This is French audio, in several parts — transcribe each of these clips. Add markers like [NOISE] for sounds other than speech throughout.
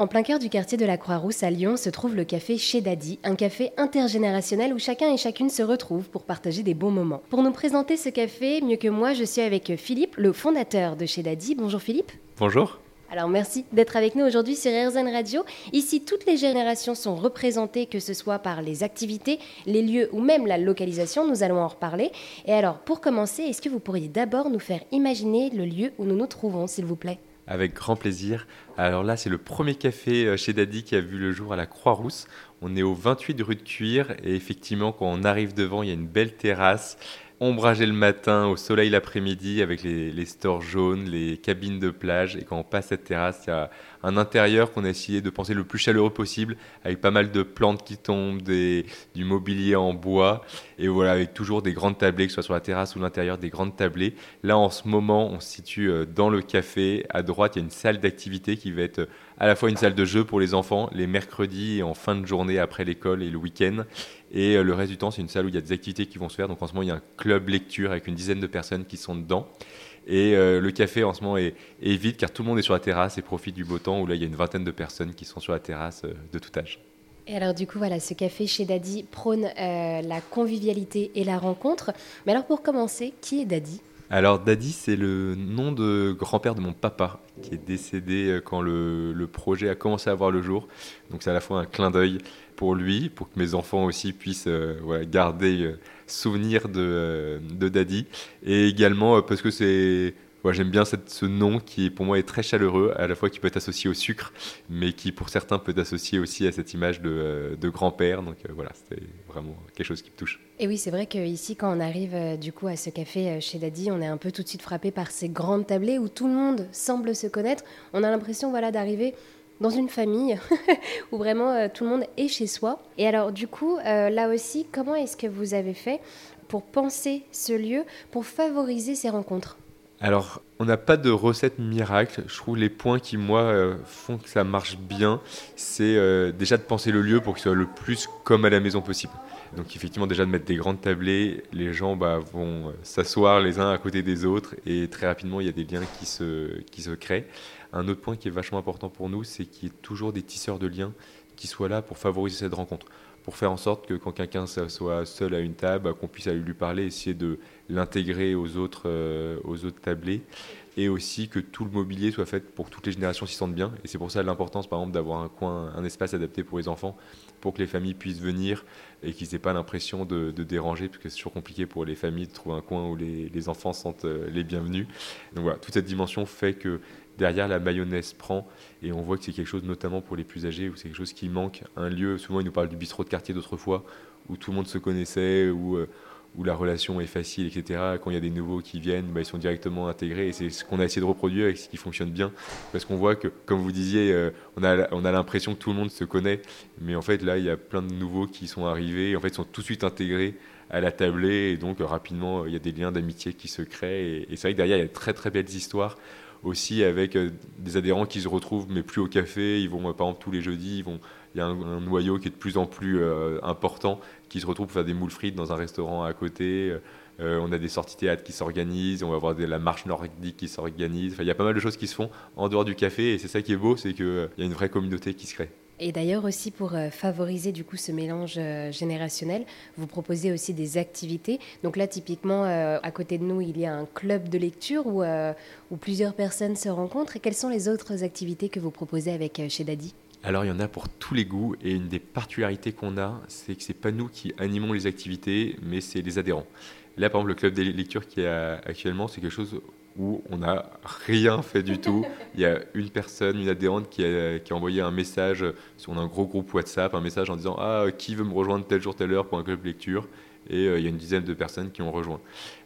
En plein cœur du quartier de la Croix-Rousse à Lyon se trouve le café Chez Daddy, un café intergénérationnel où chacun et chacune se retrouve pour partager des bons moments. Pour nous présenter ce café, mieux que moi, je suis avec Philippe, le fondateur de Chez Daddy. Bonjour Philippe. Bonjour. Alors merci d'être avec nous aujourd'hui sur RZN Radio. Ici, toutes les générations sont représentées, que ce soit par les activités, les lieux ou même la localisation. Nous allons en reparler. Et alors, pour commencer, est-ce que vous pourriez d'abord nous faire imaginer le lieu où nous nous trouvons, s'il vous plaît? Avec grand plaisir. Alors là, c'est le premier café euh, chez Daddy qui a vu le jour à la Croix-Rousse. On est au 28 rue de Cuir et effectivement, quand on arrive devant, il y a une belle terrasse ombragé le matin, au soleil l'après-midi, avec les, stores jaunes, les cabines de plage. Et quand on passe cette terrasse, il y a un intérieur qu'on a essayé de penser le plus chaleureux possible, avec pas mal de plantes qui tombent, des, du mobilier en bois. Et voilà, avec toujours des grandes tablées, que ce soit sur la terrasse ou l'intérieur, des grandes tablées. Là, en ce moment, on se situe euh, dans le café. À droite, il y a une salle d'activité qui va être à la fois une salle de jeu pour les enfants les mercredis et en fin de journée après l'école et le week-end. Et euh, le reste du temps, c'est une salle où il y a des activités qui vont se faire. Donc en ce moment, il y a un club lecture avec une dizaine de personnes qui sont dedans. Et euh, le café en ce moment est, vide car tout le monde est sur la terrasse et profite du beau temps où là, il y a une vingtaine de personnes qui sont sur la terrasse euh, de tout âge. Et alors du coup, voilà, ce café chez Daddy prône la convivialité et la rencontre. Mais alors pour commencer, qui est Daddy alors Daddy, c'est le nom de grand-père de mon papa qui est décédé euh, quand le, projet a commencé à voir le jour. Donc c'est à la fois un clin d'œil pour lui, pour que mes enfants aussi puissent euh, garder euh, souvenir de, de Daddy, et également parce que c'est j'aime bien ce nom qui, pour moi, est très chaleureux, à la fois qui peut être associé au sucre, mais qui, pour certains, peut être associé aussi à cette image de, euh, grand-père. Donc euh, voilà, c'était vraiment quelque chose qui me touche. Et oui, c'est vrai qu'ici, quand on arrive euh, du coup à ce café chez Daddy, on est un peu tout de suite frappé par ces grandes tablées où tout le monde semble se connaître. On a l'impression voilà, d'arriver dans une famille [LAUGHS] où vraiment tout le monde est chez soi. Et alors du coup, là aussi, comment est-ce que vous avez fait pour penser ce lieu, pour favoriser ces rencontres? Alors, on n'a pas de recette miracle. Je trouve les points qui, moi, euh, font que ça marche bien, c'est euh, déjà de penser le lieu pour qu'il soit le plus comme à la maison possible. Donc, effectivement, déjà de mettre des grandes tablées, les gens bah, vont euh, s'asseoir les uns à côté des autres et très rapidement, il y a des liens qui se, qui se créent. Un autre point qui est vachement important pour nous, c'est qu'il y ait toujours des tisseurs de liens qui soient là pour favoriser cette rencontre pour faire en sorte que quand quelqu'un soit seul à une table, qu'on puisse aller lui parler, essayer de l'intégrer aux autres, euh, aux autres tablés, et aussi que tout le mobilier soit fait pour que toutes les générations s'y sentent bien. Et c'est pour ça l'importance, par exemple, d'avoir un coin, un espace adapté pour les enfants, pour que les familles puissent venir et qu'ils n'aient pas l'impression de, déranger, parce que c'est toujours compliqué pour les familles de trouver un coin où les, les enfants sentent euh, les bienvenus. Donc voilà, toute cette dimension fait que derrière la mayonnaise prend et on voit que c'est quelque chose notamment pour les plus âgés où c'est quelque chose qui manque un lieu. Souvent ils nous parlent du bistrot de quartier d'autrefois où tout le monde se connaissait où, euh, où la relation est facile etc quand il y a des nouveaux qui viennent bah, ils sont directement intégrés et c'est ce qu'on a essayé de reproduire et ce qui fonctionne bien parce qu'on voit que comme vous disiez euh, on a, on a l'impression que tout le monde se connaît mais en fait là il y a plein de nouveaux qui sont arrivés et en fait sont tout de suite intégrés à la tablée et donc rapidement il y a des liens d'amitié qui se créent et, et c'est vrai que derrière il y a de très très belles histoires aussi avec euh, des adhérents qui se retrouvent, mais plus au café. Ils vont, euh, par exemple, tous les jeudis, vont, il y a un, noyau qui est de plus en plus euh, important, qui se retrouve pour faire des moules frites dans un restaurant à côté. on a des sorties théâtre qui s'organisent, on va avoir la marche nordique qui s'organise. Enfin, il y a pas mal de choses qui se font en dehors du café, et c'est ça qui est beau, c'est qu'il y a une vraie communauté qui se crée. Et d'ailleurs aussi pour euh, favoriser du coup ce mélange euh, générationnel, vous proposez aussi des activités. Donc là typiquement euh, à côté de nous il y a un club de lecture où, plusieurs personnes se rencontrent. Et quelles sont les autres activités que vous proposez avec chez Daddy? Alors il y en a pour tous les goûts et une des particularités qu'on a, c'est que c'est pas nous qui animons les activités, mais c'est les adhérents. Là par exemple le club des lectures qui est actuellement, c'est quelque chose où on n'a rien fait du tout. Il y a une personne, une adhérente qui a, envoyé un message sur un gros groupe WhatsApp, un message en disant Ah, qui veut me rejoindre tel jour, telle heure pour un club lecture? Et euh, il y a une dizaine de personnes qui ont rejoint.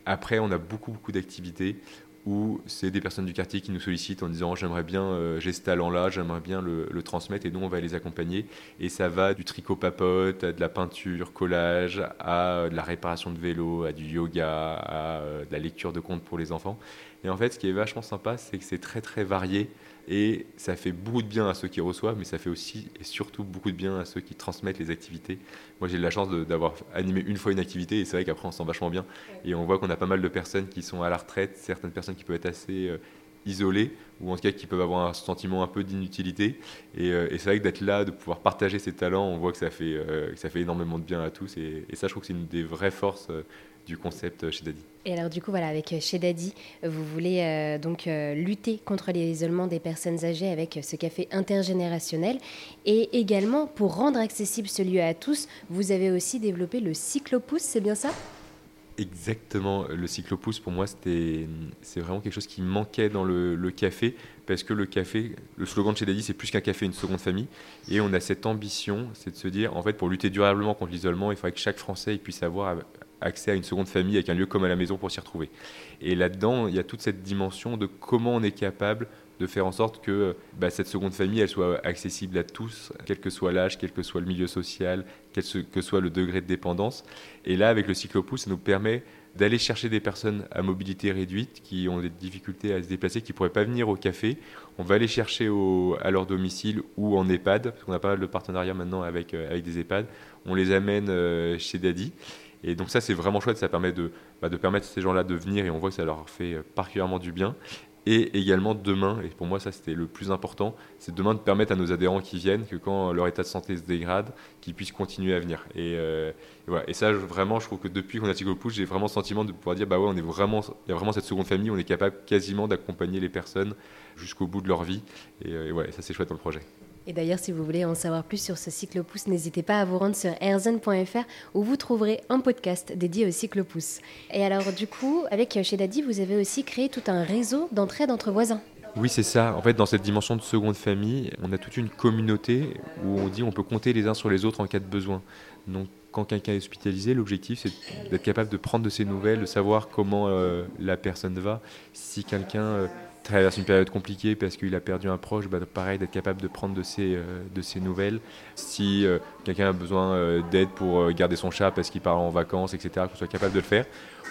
Après, on a beaucoup, beaucoup d'activités où c'est des personnes du quartier qui nous sollicitent en disant j'aimerais bien, euh, j'ai ce talent-là, j'aimerais bien le, transmettre et nous on va les accompagner. Et ça va du tricot papote, à de la peinture, collage, à euh, de la réparation de vélo, à du yoga, à euh, de la lecture de contes pour les enfants. Et en fait, ce qui est vachement sympa, c'est que c'est très très varié et ça fait beaucoup de bien à ceux qui reçoivent, mais ça fait aussi et surtout beaucoup de bien à ceux qui transmettent les activités. Moi, j'ai eu la chance d'avoir animé une fois une activité, et c'est vrai qu'après, on se sent vachement bien. Et on voit qu'on a pas mal de personnes qui sont à la retraite, certaines personnes qui peuvent être assez euh, isolés ou en tout cas qui peuvent avoir un sentiment un peu d'inutilité. Et, c'est vrai que d'être là, de pouvoir partager ses talents, on voit que ça fait, ça fait énormément de bien à tous. Et, et ça, je trouve que c'est une des vraies forces du concept chez Daddy. Et alors du coup, voilà, avec chez Daddy, vous voulez euh, donc euh, lutter contre l'isolement des personnes âgées avec ce café intergénérationnel. Et également, pour rendre accessible ce lieu à tous, vous avez aussi développé le cyclopousse, c'est bien ça? Exactement, le cyclopousse pour moi c'était c'est vraiment quelque chose qui manquait dans le, le, café parce que le café, le slogan de chez Daddy c'est plus qu'un café, une seconde famille et on a cette ambition, c'est de se dire en fait pour lutter durablement contre l'isolement il faudrait que chaque Français puisse avoir accès à une seconde famille avec un lieu comme à la maison pour s'y retrouver. Et là-dedans, il y a toute cette dimension de comment on est capable de faire en sorte que bah, cette seconde famille, elle soit accessible à tous, quel que soit l'âge, quel que soit le milieu social, quel que soit le degré de dépendance. Et là, avec le cyclopousse, ça nous permet d'aller chercher des personnes à mobilité réduite qui ont des difficultés à se déplacer, qui ne pourraient pas venir au café. On va les chercher à leur domicile ou en EHPAD, parce qu'on a pas mal de partenariats maintenant avec, euh, avec des EHPAD. On les amène euh, chez Daddy et donc ça, c'est vraiment chouette, ça permet de, bah, de permettre à ces gens-là de venir et on voit que ça leur fait euh, particulièrement du bien. Et également demain, et pour moi ça c'était le plus important, c'est demain de permettre à nos adhérents qui viennent que quand leur état de santé se dégrade, qu'ils puissent continuer à venir. Et, euh, voilà. et ça vraiment, je trouve que depuis qu'on a Push, j'ai vraiment le sentiment de pouvoir dire bah ouais, on est vraiment, il y a vraiment cette seconde famille, on est capable quasiment d'accompagner les personnes jusqu'au bout de leur vie. Et, euh, et ça c'est chouette dans le projet. Et d'ailleurs, si vous voulez en savoir plus sur ce cyclopousse, n'hésitez pas à vous rendre sur airzen.fr où vous trouverez un podcast dédié au cyclopousse. Et alors, du coup, avec chez Daddy, vous avez aussi créé tout un réseau d'entraide entre voisins. Oui, c'est ça. En fait, dans cette dimension de seconde famille, on a toute une communauté où on dit on peut compter les uns sur les autres en cas de besoin. Donc, quand quelqu'un est hospitalisé, l'objectif c'est d'être capable de prendre de ses nouvelles, de savoir comment euh, la personne va. Si quelqu'un euh, traverse une période compliquée parce qu'il a perdu un proche, bah, pareil, d'être capable de prendre de ses, euh, de ses nouvelles. Si euh, quelqu'un a besoin euh, d'aide pour garder son chat parce qu'il part en vacances, etc., qu'on soit capable de le faire.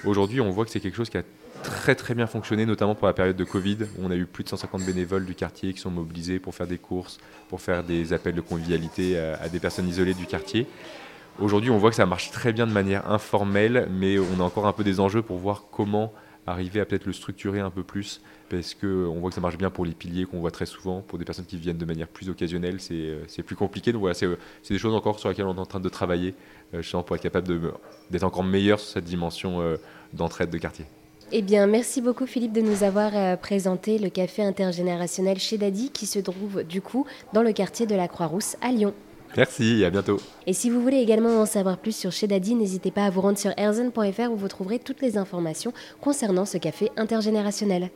Aujourd'hui, on voit que c'est quelque chose qui a très très bien fonctionné, notamment pour la période de Covid, où on a eu plus de 150 bénévoles du quartier qui sont mobilisés pour faire des courses, pour faire des appels de convivialité à, à des personnes isolées du quartier. Aujourd'hui, on voit que ça marche très bien de manière informelle, mais on a encore un peu des enjeux pour voir comment arriver à peut-être le structurer un peu plus parce qu'on voit que ça marche bien pour les piliers qu'on voit très souvent. Pour des personnes qui viennent de manière plus occasionnelle, c'est euh, plus compliqué. Donc voilà, c'est des choses encore sur lesquelles on est en train de travailler, euh, justement pour être capable d'être encore meilleur sur cette dimension euh, d'entraide de quartier. Eh bien, merci beaucoup Philippe de nous avoir présenté le café intergénérationnel chez Daddy qui se trouve du coup dans le quartier de la Croix-Rousse à Lyon. Merci à bientôt. Et si vous voulez également en savoir plus sur chez Daddy, n'hésitez pas à vous rendre sur erzen.fr où vous trouverez toutes les informations concernant ce café intergénérationnel.